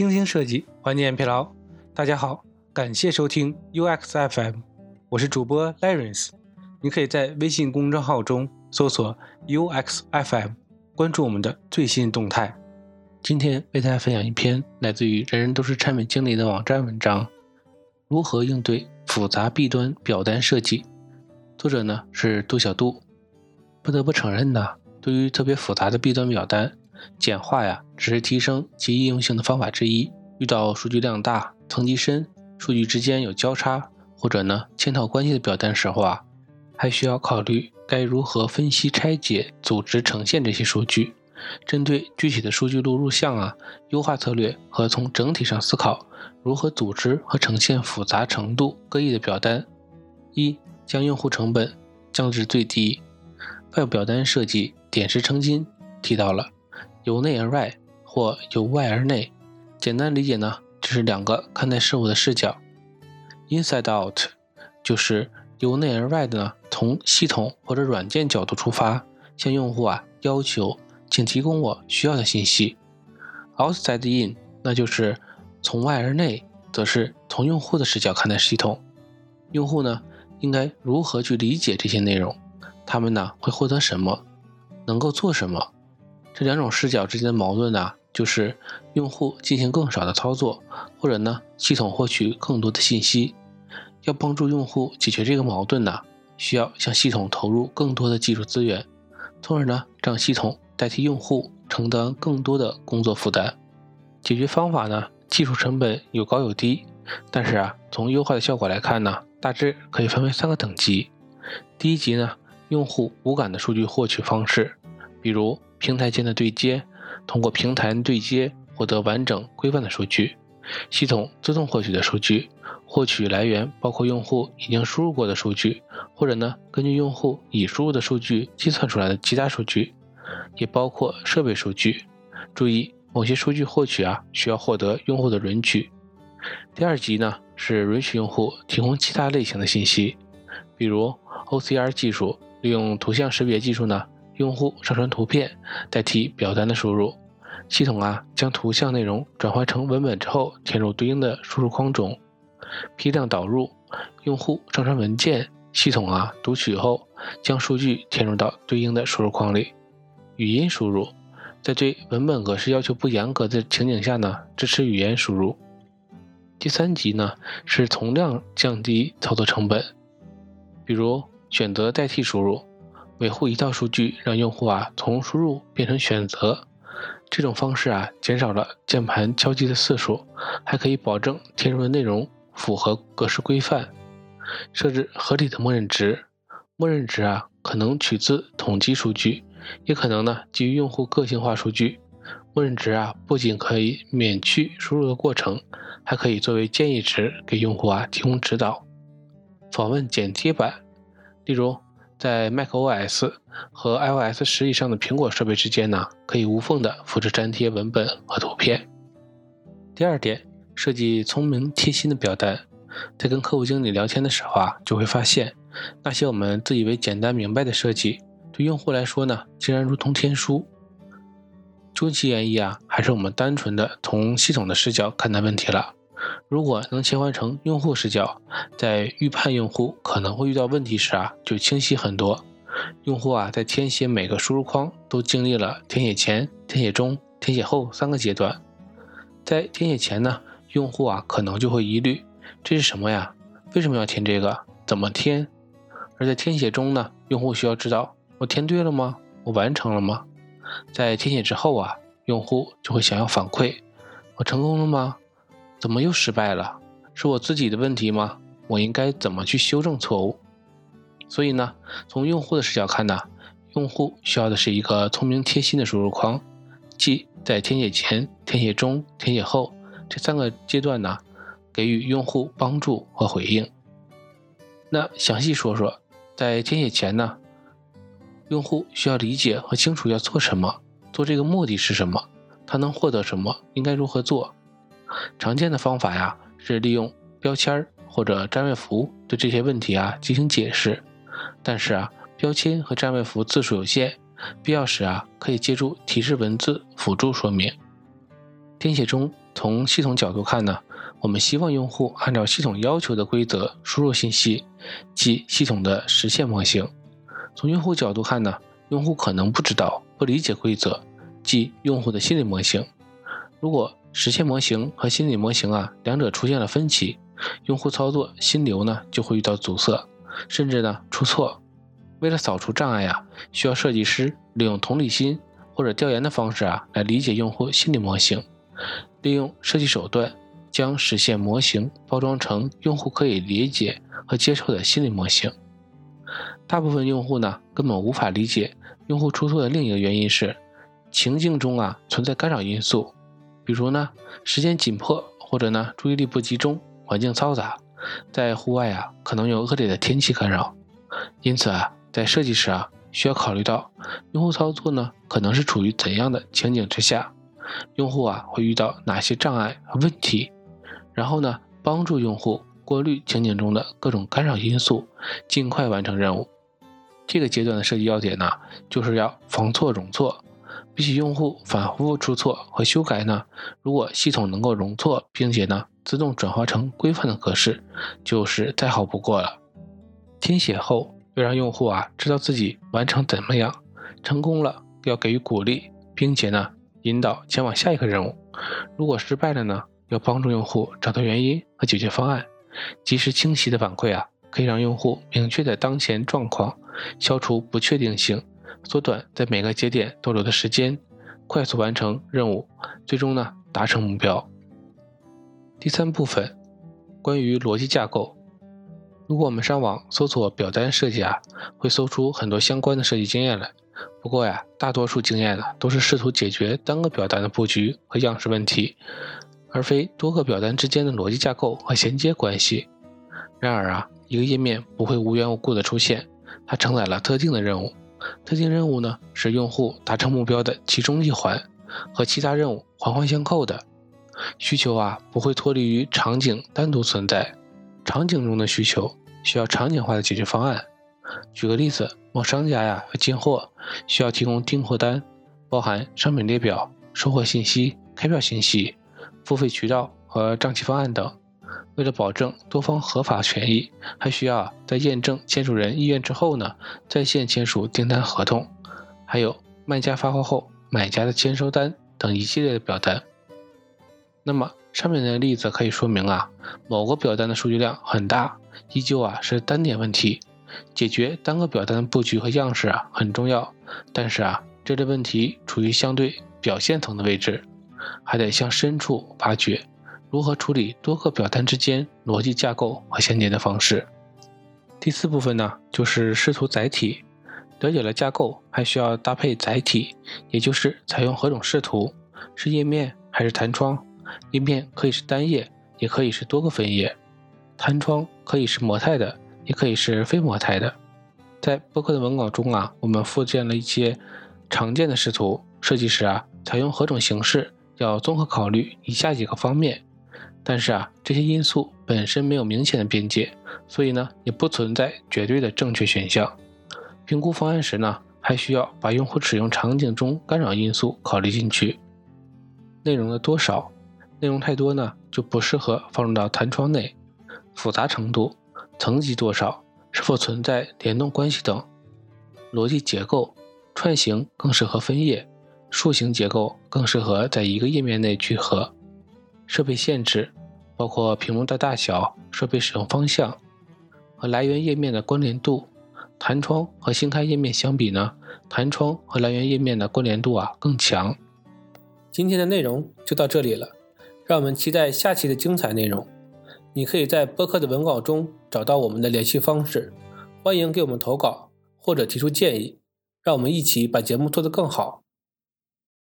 精心设计，缓解疲劳。大家好，感谢收听 UX FM，我是主播 Lawrence。你可以在微信公众号中搜索 UX FM，关注我们的最新动态。今天为大家分享一篇来自于人人都是产品经理的网站文章：如何应对复杂 B 端表单设计。作者呢是杜小杜。不得不承认呢，对于特别复杂的 B 端表单。简化呀，只是提升其应用性的方法之一。遇到数据量大、层级深、数据之间有交叉或者呢嵌套关系的表单时候啊，还需要考虑该如何分析、拆解、组织、呈现这些数据。针对具体的数据录入项啊，优化策略和从整体上思考如何组织和呈现复杂程度各异的表单。一、将用户成本降至最低。外部表单设计点石成金提到了。由内而外或由外而内，简单理解呢，就是两个看待事物的视角。Inside out 就是由内而外的呢，从系统或者软件角度出发，向用户啊要求，请提供我需要的信息。Outside in 那就是从外而内，则是从用户的视角看待系统。用户呢应该如何去理解这些内容？他们呢会获得什么？能够做什么？这两种视角之间的矛盾呢，就是用户进行更少的操作，或者呢，系统获取更多的信息。要帮助用户解决这个矛盾呢，需要向系统投入更多的技术资源，从而呢，让系统代替用户承担更多的工作负担。解决方法呢，技术成本有高有低，但是啊，从优化的效果来看呢，大致可以分为三个等级。第一级呢，用户无感的数据获取方式，比如。平台间的对接，通过平台对接获得完整规范的数据，系统自动获取的数据，获取来源包括用户已经输入过的数据，或者呢根据用户已输入的数据计算出来的其他数据，也包括设备数据。注意，某些数据获取啊需要获得用户的允许。第二级呢是允许用户提供其他类型的信息，比如 OCR 技术，利用图像识别技术呢。用户上传图片代替表单的输入，系统啊将图像内容转换成文本之后填入对应的输入框中。批量导入，用户上传文件，系统啊读取后将数据填入到对应的输入框里。语音输入，在对文本格式要求不严格的情景下呢，支持语言输入。第三级呢是从量降低操作成本，比如选择代替输入。维护一套数据，让用户啊从输入变成选择，这种方式啊减少了键盘敲击的次数，还可以保证填入的内容符合格式规范。设置合理的默认值，默认值啊可能取自统计数据，也可能呢基于用户个性化数据。默认值啊不仅可以免去输入的过程，还可以作为建议值给用户啊提供指导。访问剪贴板，例如。在 macOS 和 iOS 十以上的苹果设备之间呢，可以无缝的复制粘贴文本和图片。第二点，设计聪明贴心的表单。在跟客户经理聊天的时候啊，就会发现那些我们自以为简单明白的设计，对用户来说呢，竟然如同天书。究其原因啊，还是我们单纯的从系统的视角看待问题了。如果能切换成用户视角，在预判用户可能会遇到问题时啊，就清晰很多。用户啊，在填写每个输入框都经历了填写前、填写中、填写后三个阶段。在填写前呢，用户啊可能就会疑虑：这是什么呀？为什么要填这个？怎么填？而在填写中呢，用户需要知道：我填对了吗？我完成了吗？在填写之后啊，用户就会想要反馈：我成功了吗？怎么又失败了？是我自己的问题吗？我应该怎么去修正错误？所以呢，从用户的视角看呢，用户需要的是一个聪明贴心的输入框，即在填写前、填写中、填写后这三个阶段呢，给予用户帮助和回应。那详细说说，在填写前呢，用户需要理解和清楚要做什么，做这个目的是什么，他能获得什么，应该如何做。常见的方法呀，是利用标签儿或者占位符对这些问题啊进行解释。但是啊，标签和占位符字数有限，必要时啊可以借助提示文字辅助说明。填写中，从系统角度看呢，我们希望用户按照系统要求的规则输入信息，即系统的实现模型。从用户角度看呢，用户可能不知道、不理解规则，即用户的心理模型。如果实现模型和心理模型啊两者出现了分歧，用户操作心流呢就会遇到阻塞，甚至呢出错。为了扫除障碍啊，需要设计师利用同理心或者调研的方式啊来理解用户心理模型，利用设计手段将实现模型包装成用户可以理解和接受的心理模型。大部分用户呢根本无法理解用户出错的另一个原因是情境中啊存在干扰因素，比如呢时间紧迫或者呢注意力不集中。环境嘈杂，在户外啊，可能有恶劣的天气干扰，因此啊，在设计时啊，需要考虑到用户操作呢，可能是处于怎样的情景之下，用户啊会遇到哪些障碍和问题，然后呢，帮助用户过滤情景中的各种干扰因素，尽快完成任务。这个阶段的设计要点呢，就是要防错容错。比起用户反复出错和修改呢，如果系统能够容错，并且呢自动转化成规范的格式，就是再好不过了。填写后要让用户啊知道自己完成怎么样，成功了要给予鼓励，并且呢引导前往下一个任务。如果失败了呢，要帮助用户找到原因和解决方案。及时清晰的反馈啊，可以让用户明确的当前状况，消除不确定性。缩短在每个节点逗留的时间，快速完成任务，最终呢达成目标。第三部分，关于逻辑架构。如果我们上网搜索表单设计啊，会搜出很多相关的设计经验来。不过呀，大多数经验呢都是试图解决单个表单的布局和样式问题，而非多个表单之间的逻辑架构和衔接关系。然而啊，一个页面不会无缘无故的出现，它承载了特定的任务。特定任务呢，是用户达成目标的其中一环，和其他任务环环相扣的。需求啊，不会脱离于场景单独存在。场景中的需求需要场景化的解决方案。举个例子，某商家呀要进货，需要提供订货单，包含商品列表、收货信息、开票信息、付费渠道和账期方案等。为了保证多方合法权益，还需要在验证签署人意愿之后呢，在线签署订单合同，还有卖家发货后买家的签收单等一系列的表单。那么上面的例子可以说明啊，某个表单的数据量很大，依旧啊是单点问题，解决单个表单的布局和样式啊很重要。但是啊，这类问题处于相对表现层的位置，还得向深处挖掘。如何处理多个表单之间逻辑架构和衔接的方式？第四部分呢，就是视图载体。了解了架构，还需要搭配载体，也就是采用何种视图，是页面还是弹窗？页面可以是单页，也可以是多个分页；弹窗可以是模态的，也可以是非模态的。在播客的文稿中啊，我们附件了一些常见的视图。设计时啊，采用何种形式，要综合考虑以下几个方面。但是啊，这些因素本身没有明显的边界，所以呢，也不存在绝对的正确选项。评估方案时呢，还需要把用户使用场景中干扰因素考虑进去。内容的多少，内容太多呢，就不适合放入到弹窗内。复杂程度，层级多少，是否存在联动关系等。逻辑结构，串行更适合分页，树形结构更适合在一个页面内聚合。设备限制包括屏幕的大小、设备使用方向和来源页面的关联度。弹窗和新开页面相比呢，弹窗和来源页面的关联度啊更强。今天的内容就到这里了，让我们期待下期的精彩内容。你可以在播客的文稿中找到我们的联系方式，欢迎给我们投稿或者提出建议，让我们一起把节目做得更好。